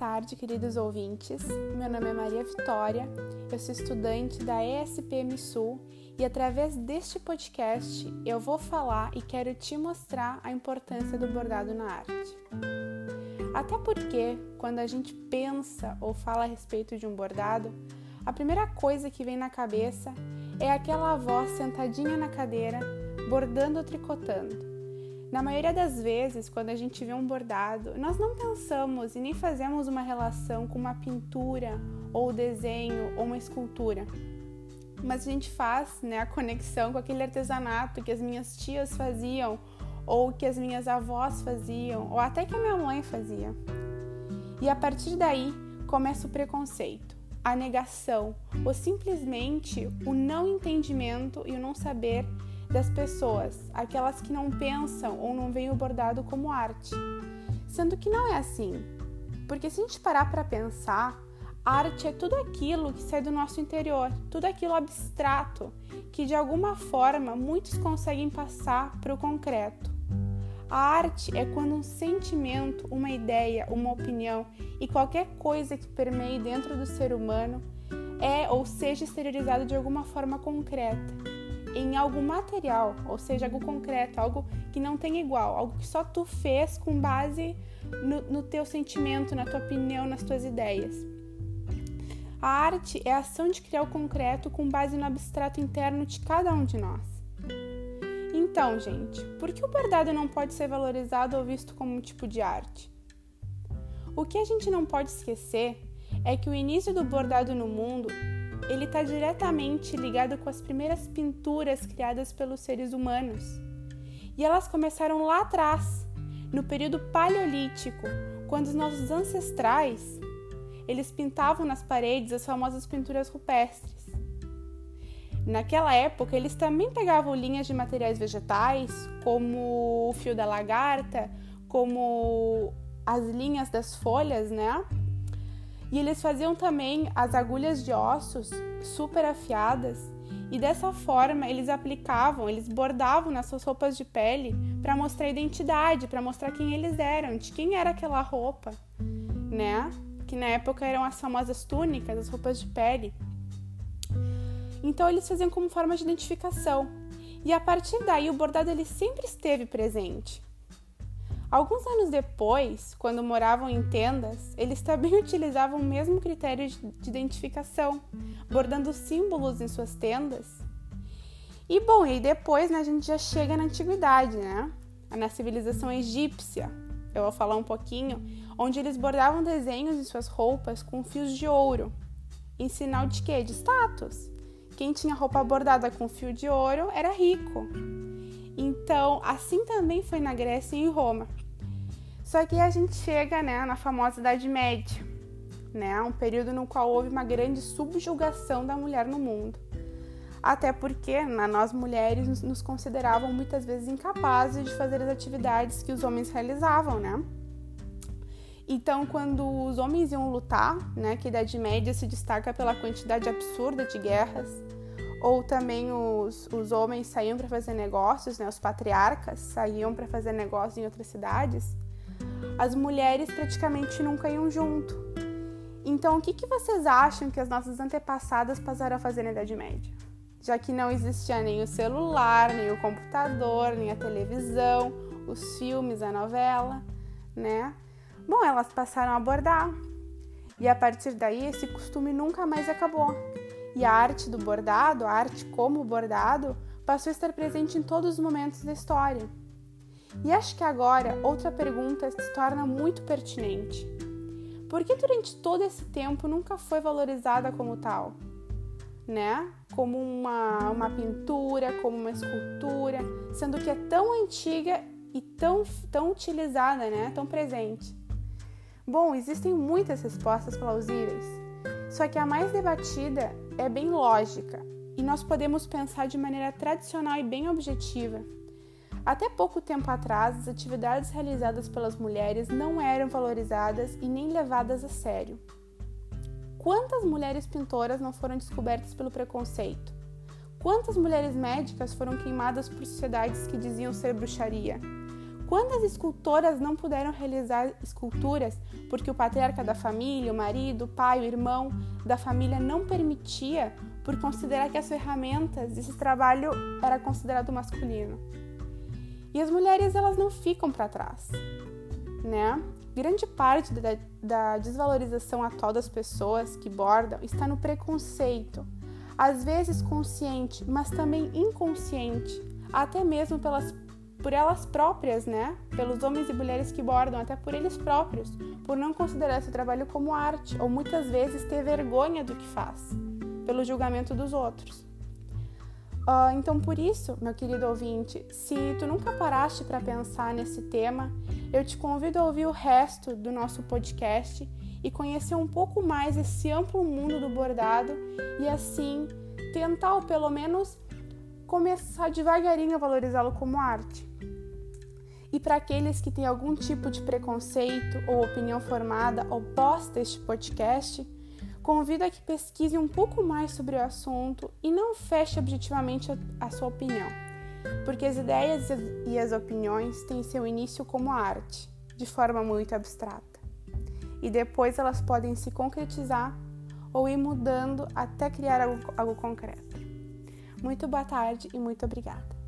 tarde, queridos ouvintes. Meu nome é Maria Vitória, eu sou estudante da ESPM Sul e através deste podcast eu vou falar e quero te mostrar a importância do bordado na arte. Até porque, quando a gente pensa ou fala a respeito de um bordado, a primeira coisa que vem na cabeça é aquela avó sentadinha na cadeira, bordando ou tricotando na maioria das vezes, quando a gente vê um bordado, nós não pensamos e nem fazemos uma relação com uma pintura, ou desenho, ou uma escultura. Mas a gente faz né, a conexão com aquele artesanato que as minhas tias faziam, ou que as minhas avós faziam, ou até que a minha mãe fazia. E a partir daí começa o preconceito, a negação, ou simplesmente o não entendimento e o não saber das pessoas, aquelas que não pensam ou não veem o bordado como arte. Sendo que não é assim. Porque se a gente parar para pensar, arte é tudo aquilo que sai do nosso interior, tudo aquilo abstrato que de alguma forma muitos conseguem passar para o concreto. A arte é quando um sentimento, uma ideia, uma opinião e qualquer coisa que permeie dentro do ser humano é ou seja exteriorizado de alguma forma concreta em algo material, ou seja, algo concreto, algo que não tem igual, algo que só tu fez com base no, no teu sentimento, na tua opinião, nas tuas ideias. A arte é a ação de criar o concreto com base no abstrato interno de cada um de nós. Então, gente, por que o bordado não pode ser valorizado ou visto como um tipo de arte? O que a gente não pode esquecer é que o início do bordado no mundo ele está diretamente ligado com as primeiras pinturas criadas pelos seres humanos. E elas começaram lá atrás, no período paleolítico, quando os nossos ancestrais eles pintavam nas paredes as famosas pinturas rupestres. Naquela época, eles também pegavam linhas de materiais vegetais, como o fio da lagarta, como as linhas das folhas, né? E eles faziam também as agulhas de ossos super afiadas e dessa forma eles aplicavam, eles bordavam nas suas roupas de pele para mostrar identidade, para mostrar quem eles eram, de quem era aquela roupa, né? Que na época eram as famosas túnicas, as roupas de pele. Então eles faziam como forma de identificação. E a partir daí o bordado ele sempre esteve presente. Alguns anos depois, quando moravam em tendas, eles também utilizavam o mesmo critério de identificação, bordando símbolos em suas tendas. E bom, e depois né, a gente já chega na antiguidade, né? Na civilização egípcia, eu vou falar um pouquinho, onde eles bordavam desenhos em suas roupas com fios de ouro, em sinal de quê? De status. Quem tinha roupa bordada com fio de ouro era rico. Então, assim também foi na Grécia e em Roma. Só que a gente chega né, na famosa Idade Média, né, um período no qual houve uma grande subjugação da mulher no mundo. Até porque né, nós mulheres nos consideravam muitas vezes incapazes de fazer as atividades que os homens realizavam, né? Então, quando os homens iam lutar, né, que a Idade Média se destaca pela quantidade absurda de guerras, ou também os, os homens saíam para fazer negócios, né, os patriarcas saíam para fazer negócios em outras cidades, as mulheres praticamente nunca iam junto. Então, o que, que vocês acham que as nossas antepassadas passaram a fazer na Idade Média? Já que não existia nem o celular, nem o computador, nem a televisão, os filmes, a novela, né? Bom, elas passaram a bordar. E a partir daí, esse costume nunca mais acabou. E a arte do bordado, a arte como bordado, passou a estar presente em todos os momentos da história. E acho que agora outra pergunta se torna muito pertinente. Por que durante todo esse tempo nunca foi valorizada como tal? Né? Como uma, uma pintura, como uma escultura, sendo que é tão antiga e tão, tão utilizada, né? tão presente. Bom, existem muitas respostas plausíveis, só que a mais debatida é bem lógica e nós podemos pensar de maneira tradicional e bem objetiva. Até pouco tempo atrás, as atividades realizadas pelas mulheres não eram valorizadas e nem levadas a sério. Quantas mulheres pintoras não foram descobertas pelo preconceito? Quantas mulheres médicas foram queimadas por sociedades que diziam ser bruxaria? Quantas escultoras não puderam realizar esculturas porque o patriarca da família, o marido, o pai, o irmão da família não permitia por considerar que as ferramentas desse trabalho era considerado masculino. E as mulheres elas não ficam para trás, né? Grande parte da, da desvalorização atual das pessoas que bordam está no preconceito, às vezes consciente, mas também inconsciente, até mesmo pelas por elas próprias, né? Pelos homens e mulheres que bordam, até por eles próprios, por não considerar esse trabalho como arte, ou muitas vezes ter vergonha do que faz, pelo julgamento dos outros. Uh, então, por isso, meu querido ouvinte, se tu nunca paraste para pensar nesse tema, eu te convido a ouvir o resto do nosso podcast e conhecer um pouco mais esse amplo mundo do bordado e assim tentar, ou pelo menos, começar devagarinho a valorizá-lo como arte. E para aqueles que têm algum tipo de preconceito ou opinião formada oposta a este podcast, convido a que pesquise um pouco mais sobre o assunto e não feche objetivamente a sua opinião, porque as ideias e as opiniões têm seu início como arte, de forma muito abstrata, e depois elas podem se concretizar ou ir mudando até criar algo, algo concreto. Muito boa tarde e muito obrigada.